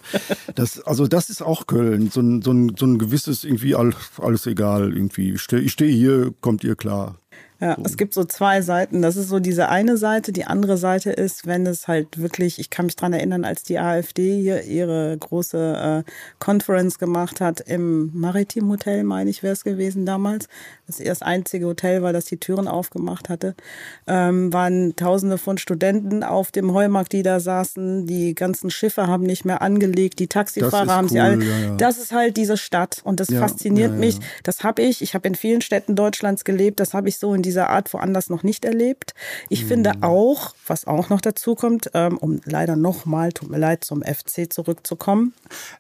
Das, also das ist auch Köln. So ein, so ein, so ein gewisses irgendwie all, alles egal irgendwie. Ich stehe steh hier kommt ihr klar.
Ja, es gibt so zwei Seiten. Das ist so diese eine Seite. Die andere Seite ist, wenn es halt wirklich, ich kann mich dran erinnern, als die AfD hier ihre große äh, Conference gemacht hat im Maritim Hotel, meine ich, wäre es gewesen damals. Das das einzige Hotel war, das die Türen aufgemacht hatte. Ähm, waren tausende von Studenten auf dem Heumarkt, die da saßen. Die ganzen Schiffe haben nicht mehr angelegt. Die Taxifahrer haben cool, sie alle. Ja, ja. Das ist halt diese Stadt und das ja, fasziniert mich. Das habe ich. Ich habe in vielen Städten Deutschlands gelebt. Das habe ich so in dieser Art woanders noch nicht erlebt. Ich mhm. finde auch, was auch noch dazu kommt, ähm, um leider nochmal, tut mir leid, zum FC zurückzukommen.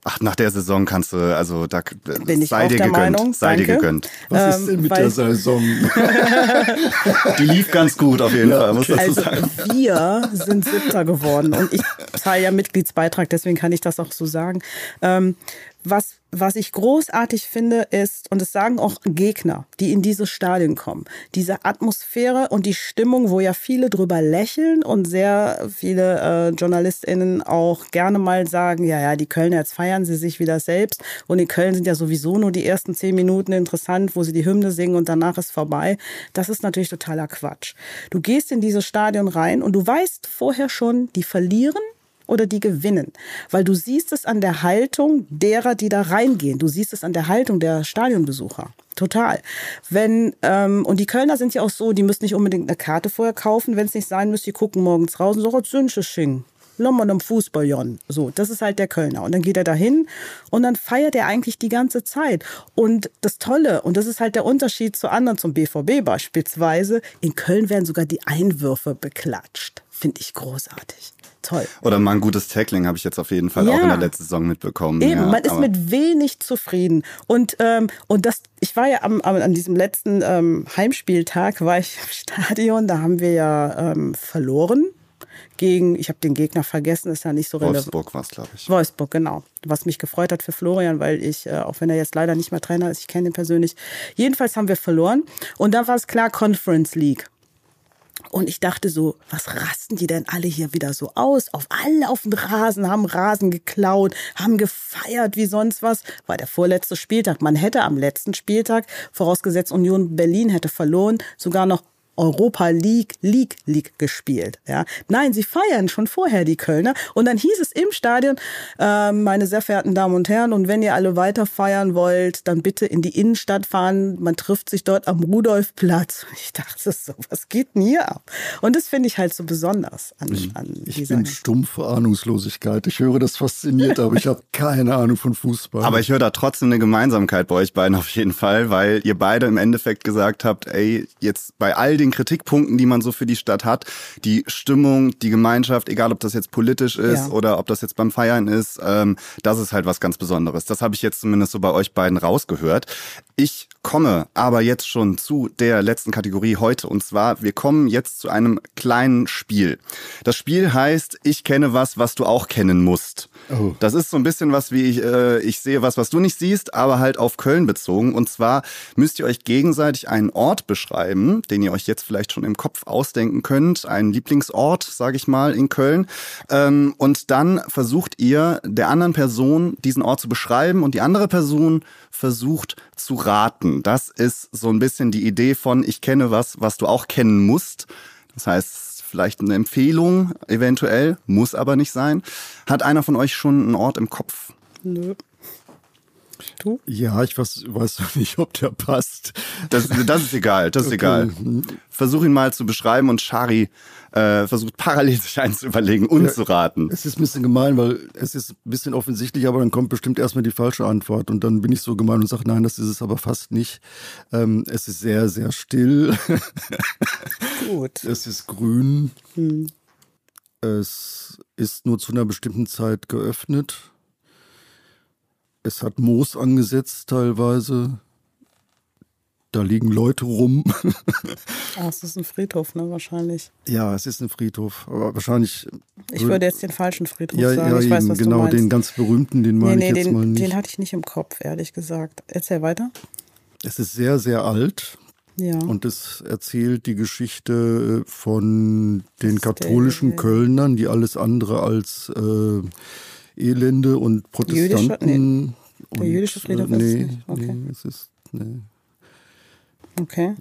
Ach, nach der Saison kannst du, also da
Bin ich sei dir gegönnt. Meinung,
sei dir gegönnt.
Was ist denn mit der Saison?
Die lief ganz gut auf jeden Fall, muss
also sagen. wir sind Siebter geworden und ich zahle ja Mitgliedsbeitrag, deswegen kann ich das auch so sagen. Was, was ich großartig finde, ist, und das sagen auch Gegner, die in diese Stadien kommen, diese Atmosphäre und die Stimmung, wo ja viele drüber lächeln und sehr viele äh, JournalistInnen auch gerne mal sagen, ja, ja, die Kölner, jetzt feiern sie sich wieder selbst. Und in Köln sind ja sowieso nur die ersten zehn Minuten interessant, wo sie die Hymne singen und danach ist vorbei. Das ist natürlich totaler Quatsch. Du gehst in dieses Stadion rein und du weißt vorher schon, die verlieren oder die gewinnen. Weil du siehst es an der Haltung derer, die da reingehen. Du siehst es an der Haltung der Stadionbesucher. Total. Wenn, ähm, und die Kölner sind ja auch so, die müssen nicht unbedingt eine Karte vorher kaufen, wenn es nicht sein müsste, die gucken morgens raus und sagen, Sünsche sching. Lommern am Fußball, Jon. So, das ist halt der Kölner. Und dann geht er dahin und dann feiert er eigentlich die ganze Zeit. Und das Tolle, und das ist halt der Unterschied zu anderen, zum BVB beispielsweise, in Köln werden sogar die Einwürfe beklatscht. Finde ich großartig toll.
Oder mal ein gutes Tackling habe ich jetzt auf jeden Fall ja. auch in der letzten Saison mitbekommen.
Eben, ja, man ist mit wenig zufrieden. Und, ähm, und das, ich war ja am, am, an diesem letzten ähm, Heimspieltag, war ich im Stadion, da haben wir ja ähm, verloren gegen, ich habe den Gegner vergessen, ist ja nicht so
relevant. Wolfsburg war es, glaube ich.
Wolfsburg, genau. Was mich gefreut hat für Florian, weil ich, äh, auch wenn er jetzt leider nicht mehr Trainer ist, ich kenne ihn persönlich. Jedenfalls haben wir verloren. Und dann war es klar, Conference League. Und ich dachte so, was rasten die denn alle hier wieder so aus? Auf alle auf den Rasen, haben Rasen geklaut, haben gefeiert wie sonst was. War der vorletzte Spieltag. Man hätte am letzten Spieltag, vorausgesetzt Union Berlin hätte verloren, sogar noch Europa League, League, League gespielt. Ja. Nein, sie feiern schon vorher die Kölner. Und dann hieß es im Stadion, äh, meine sehr verehrten Damen und Herren, und wenn ihr alle weiter feiern wollt, dann bitte in die Innenstadt fahren. Man trifft sich dort am Rudolfplatz. Ich dachte so, was geht denn hier ab? Und das finde ich halt so besonders an, an
Ich bin stumpfe Ahnungslosigkeit. Ich höre das fasziniert, aber ich habe keine Ahnung von Fußball.
Aber ich höre da trotzdem eine Gemeinsamkeit bei euch beiden auf jeden Fall, weil ihr beide im Endeffekt gesagt habt, ey, jetzt bei all den Kritikpunkten, die man so für die Stadt hat, die Stimmung, die Gemeinschaft, egal ob das jetzt politisch ist ja. oder ob das jetzt beim Feiern ist, ähm, das ist halt was ganz Besonderes. Das habe ich jetzt zumindest so bei euch beiden rausgehört. Ich komme aber jetzt schon zu der letzten Kategorie heute und zwar, wir kommen jetzt zu einem kleinen Spiel. Das Spiel heißt, ich kenne was, was du auch kennen musst. Oh. Das ist so ein bisschen was wie ich, äh, ich sehe was, was du nicht siehst, aber halt auf Köln bezogen. Und zwar müsst ihr euch gegenseitig einen Ort beschreiben, den ihr euch jetzt vielleicht schon im Kopf ausdenken könnt, einen Lieblingsort, sage ich mal, in Köln. Ähm, und dann versucht ihr der anderen Person diesen Ort zu beschreiben und die andere Person versucht zu raten. Das ist so ein bisschen die Idee von, ich kenne was, was du auch kennen musst. Das heißt, vielleicht eine Empfehlung eventuell, muss aber nicht sein. Hat einer von euch schon einen Ort im Kopf?
Nö.
Du? Ja, ich weiß, weiß nicht, ob der passt.
Das, das ist egal, das ist okay. egal. Versuch ihn mal zu beschreiben und Shari äh, versucht parallel sich eins zu überlegen und ja, zu raten.
Es ist ein bisschen gemein, weil es ist ein bisschen offensichtlich, aber dann kommt bestimmt erstmal die falsche Antwort und dann bin ich so gemein und sage, nein, das ist es aber fast nicht. Ähm, es ist sehr, sehr still.
Gut.
Es ist grün. Hm. Es ist nur zu einer bestimmten Zeit geöffnet. Es hat Moos angesetzt teilweise. Da liegen Leute rum.
ah, es ist ein Friedhof, ne? Wahrscheinlich.
Ja, es ist ein Friedhof. Aber wahrscheinlich.
Ich würde jetzt den falschen Friedhof
ja,
sagen.
Ja,
ich
weiß, was genau, den ganz berühmten, den meine nee, nee, ich jetzt
den,
mal nicht.
Den hatte ich nicht im Kopf, ehrlich gesagt. Erzähl weiter.
Es ist sehr, sehr alt.
Ja.
Und es erzählt die Geschichte von den katholischen Kölnern, die alles andere als äh, Elende und Protestanten.
Jüdische, nee. Der jüdische Friedhof
nee,
ist nicht. Okay.
Nee, es ist. Nee.
Okay.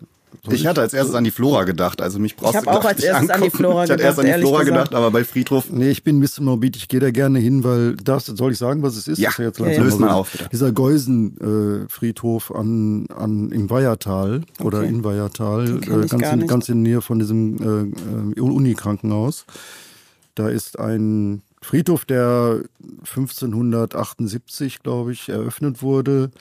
Ich hatte als erstes an die Flora gedacht, also mich brauchst
ich du auch als erstes angucken. an die Flora gedacht.
Ich hatte erst an die Flora gedacht, aber bei Friedhof.
Nee, ich bin ein bisschen morbid, ich gehe da gerne hin, weil das soll ich sagen, was es ist?
Ja,
ja jetzt
ja, ja. löst mal auf. Bitte.
Dieser Geusenfriedhof äh, an, an im Weihertal okay. oder in Weihertal, äh, ganz, in, ganz in der Nähe von diesem äh, äh Unikrankenhaus. Da ist ein Friedhof, der 1578, glaube ich, eröffnet wurde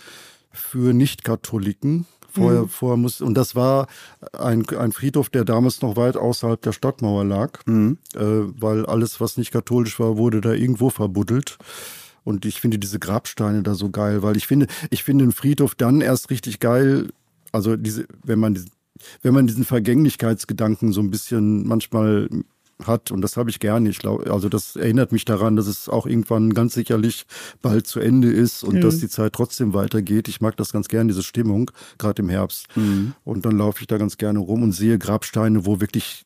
für Nicht-Katholiken. Vorher, mhm. vorher muss, und das war ein, ein Friedhof, der damals noch weit außerhalb der Stadtmauer lag, mhm. äh, weil alles, was nicht katholisch war, wurde da irgendwo verbuddelt. Und ich finde diese Grabsteine da so geil, weil ich finde, ich finde einen Friedhof dann erst richtig geil, also diese, wenn man, wenn man diesen Vergänglichkeitsgedanken so ein bisschen manchmal hat. Und das habe ich gerne. Ich glaube, also das erinnert mich daran, dass es auch irgendwann ganz sicherlich bald zu Ende ist und mhm. dass die Zeit trotzdem weitergeht. Ich mag das ganz gerne, diese Stimmung, gerade im Herbst. Mhm. Und dann laufe ich da ganz gerne rum und sehe Grabsteine, wo wirklich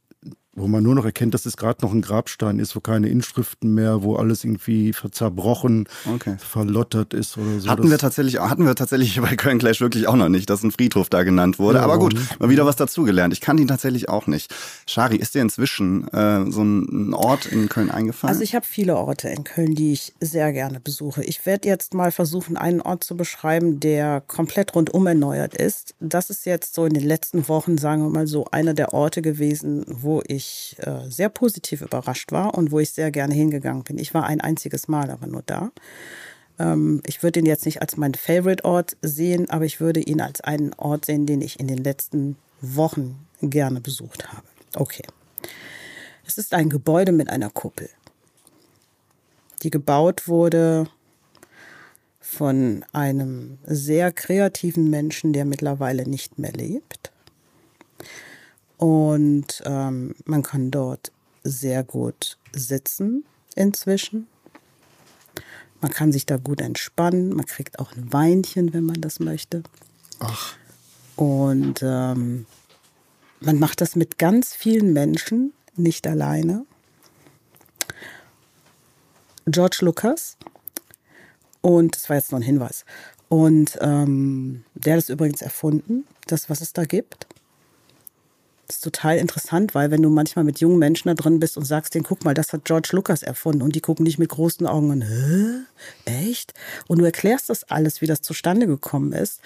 wo man nur noch erkennt, dass es gerade noch ein Grabstein ist, wo keine Inschriften mehr, wo alles irgendwie zerbrochen, okay. verlottert ist oder so.
Hatten wir tatsächlich, hatten wir tatsächlich bei Köln Clash wirklich auch noch nicht, dass ein Friedhof da genannt wurde. Ja, Aber gut, mal wieder was dazugelernt. Ich kann ihn tatsächlich auch nicht. Shari, ist dir inzwischen äh, so ein Ort in Köln eingefallen?
Also ich habe viele Orte in Köln, die ich sehr gerne besuche. Ich werde jetzt mal versuchen, einen Ort zu beschreiben, der komplett rundum erneuert ist. Das ist jetzt so in den letzten Wochen, sagen wir mal so, einer der Orte gewesen, wo ich ich äh, sehr positiv überrascht war und wo ich sehr gerne hingegangen bin. Ich war ein einziges Mal aber nur da. Ähm, ich würde ihn jetzt nicht als meinen Favorite-Ort sehen, aber ich würde ihn als einen Ort sehen, den ich in den letzten Wochen gerne besucht habe. Okay. Es ist ein Gebäude mit einer Kuppel, die gebaut wurde von einem sehr kreativen Menschen, der mittlerweile nicht mehr lebt. Und ähm, man kann dort sehr gut sitzen inzwischen. Man kann sich da gut entspannen. Man kriegt auch ein Weinchen, wenn man das möchte.
Ach.
Und ähm, man macht das mit ganz vielen Menschen, nicht alleine. George Lucas, und das war jetzt noch ein Hinweis, und ähm, der hat es übrigens erfunden, das, was es da gibt. Das ist total interessant, weil wenn du manchmal mit jungen Menschen da drin bist und sagst denen, guck mal, das hat George Lucas erfunden und die gucken dich mit großen Augen an, hä? Echt? Und du erklärst das alles, wie das zustande gekommen ist.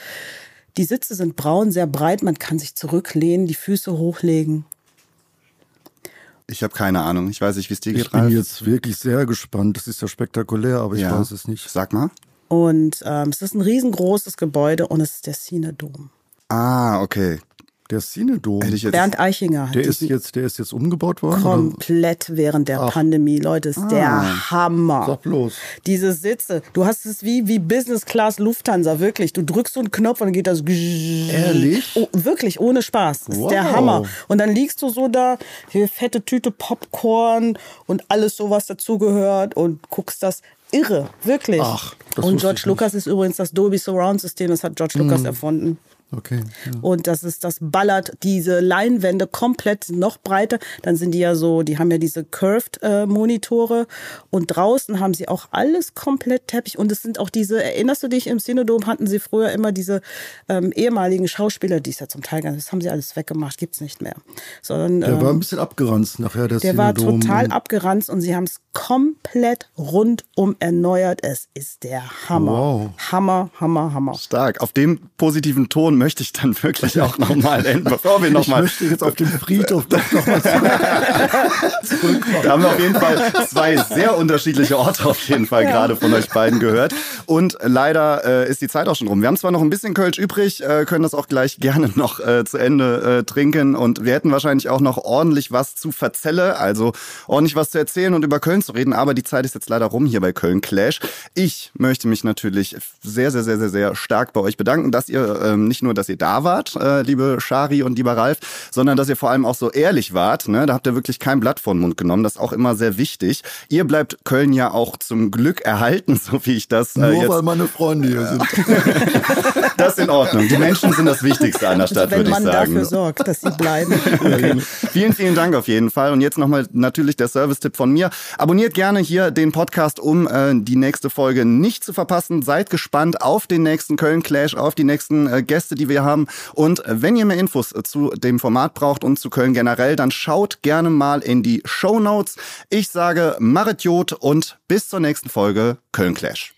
Die Sitze sind braun, sehr breit, man kann sich zurücklehnen, die Füße hochlegen.
Ich habe keine Ahnung. Ich weiß nicht, wie es dir geht.
Ich bin
Ralf.
jetzt wirklich sehr gespannt. Das ist ja spektakulär, aber ich
Ja.
weiß es nicht.
Sag mal.
Und ähm, es ist ein riesengroßes Gebäude und es ist der Cinedom.
Ah, okay.
Der Cinedom.
Bernd Eichinger
der ist jetzt, der ist jetzt umgebaut worden? oder?
komplett während der
Ach.
Pandemie. Leute, ist der Hammer.
Sag bloß.
Diese Sitze, du hast es wie, wie Business Class Lufthansa, wirklich. Du drückst so einen Knopf und dann geht das.
Ehrlich?
Oh, wirklich, ohne Spaß. Das ist
Wow.
der Hammer. Und dann liegst du so da, hier fette Tüte Popcorn und alles so, was dazugehört und guckst das. Irre, wirklich.
Ach, das
und George Lucas ist übrigens das Dolby Surround System, das hat George Lucas erfunden.
Okay. Ja.
Und das ist, das ballert diese Leinwände komplett noch breiter. Dann sind die ja so, die haben ja diese Curved-Monitore. und draußen haben sie auch alles komplett Teppich. Und es sind auch diese, erinnerst du dich, im Cinedom hatten sie früher immer diese ähm, ehemaligen Schauspieler, die es ja zum Teil, gab. das haben sie alles weggemacht, gibt's nicht mehr. Sondern,
Der
ähm,
war ein bisschen abgeranzt nachher, der
der war
Cinedom.
total
Und-
abgeranzt und sie haben es komplett rundum erneuert. Es ist der Hammer.
Wow.
Hammer, Hammer, Hammer.
Stark. Auf dem positiven Ton möchte ich dann wirklich auch nochmal enden, bevor wir
Ich
nochmal.
möchte jetzt auf dem Friedhof doch noch mal
Da haben wir auf jeden Fall zwei sehr unterschiedliche Orte auf jeden Fall gerade von euch beiden gehört. Und leider äh, ist die Zeit auch schon rum. Wir haben zwar noch ein bisschen Kölsch übrig, äh, können das auch gleich gerne noch äh, zu Ende äh, trinken. Und wir hätten wahrscheinlich auch noch ordentlich was zu verzelle, also ordentlich was zu erzählen und über Köln zu reden. Aber die Zeit ist jetzt leider rum hier bei Köln Clash. Ich möchte mich natürlich sehr, sehr, sehr, sehr, sehr stark bei euch bedanken, dass ihr ähm, nicht nur, dass ihr da wart, äh, liebe Shari und lieber Ralf, sondern dass ihr vor allem auch so ehrlich wart. Ne? Da habt ihr wirklich kein Blatt vor den Mund genommen. Das ist auch immer sehr wichtig. Ihr bleibt Köln ja auch zum Glück erhalten, so wie ich das äh,
Nur
jetzt.
weil meine Freunde hier sind.
Das ist in Ordnung. Die Menschen sind das Wichtigste an der Stadt,
Wenn
würde ich
man
sagen.
dafür sorgt, dass sie bleiben.
Vielen, vielen Dank auf jeden Fall. Und jetzt nochmal natürlich der Service-Tipp von mir. Abonniert gerne hier den Podcast, um äh, die nächste Folge nicht zu verpassen. Seid gespannt auf den nächsten Köln Clash, auf die nächsten äh, Gäste, die wir haben. Und äh, wenn ihr mehr Infos äh, zu dem Format braucht und zu Köln generell, dann schaut gerne mal in die Show Notes. Ich sage Marit Jod und bis zur nächsten Folge Köln Clash.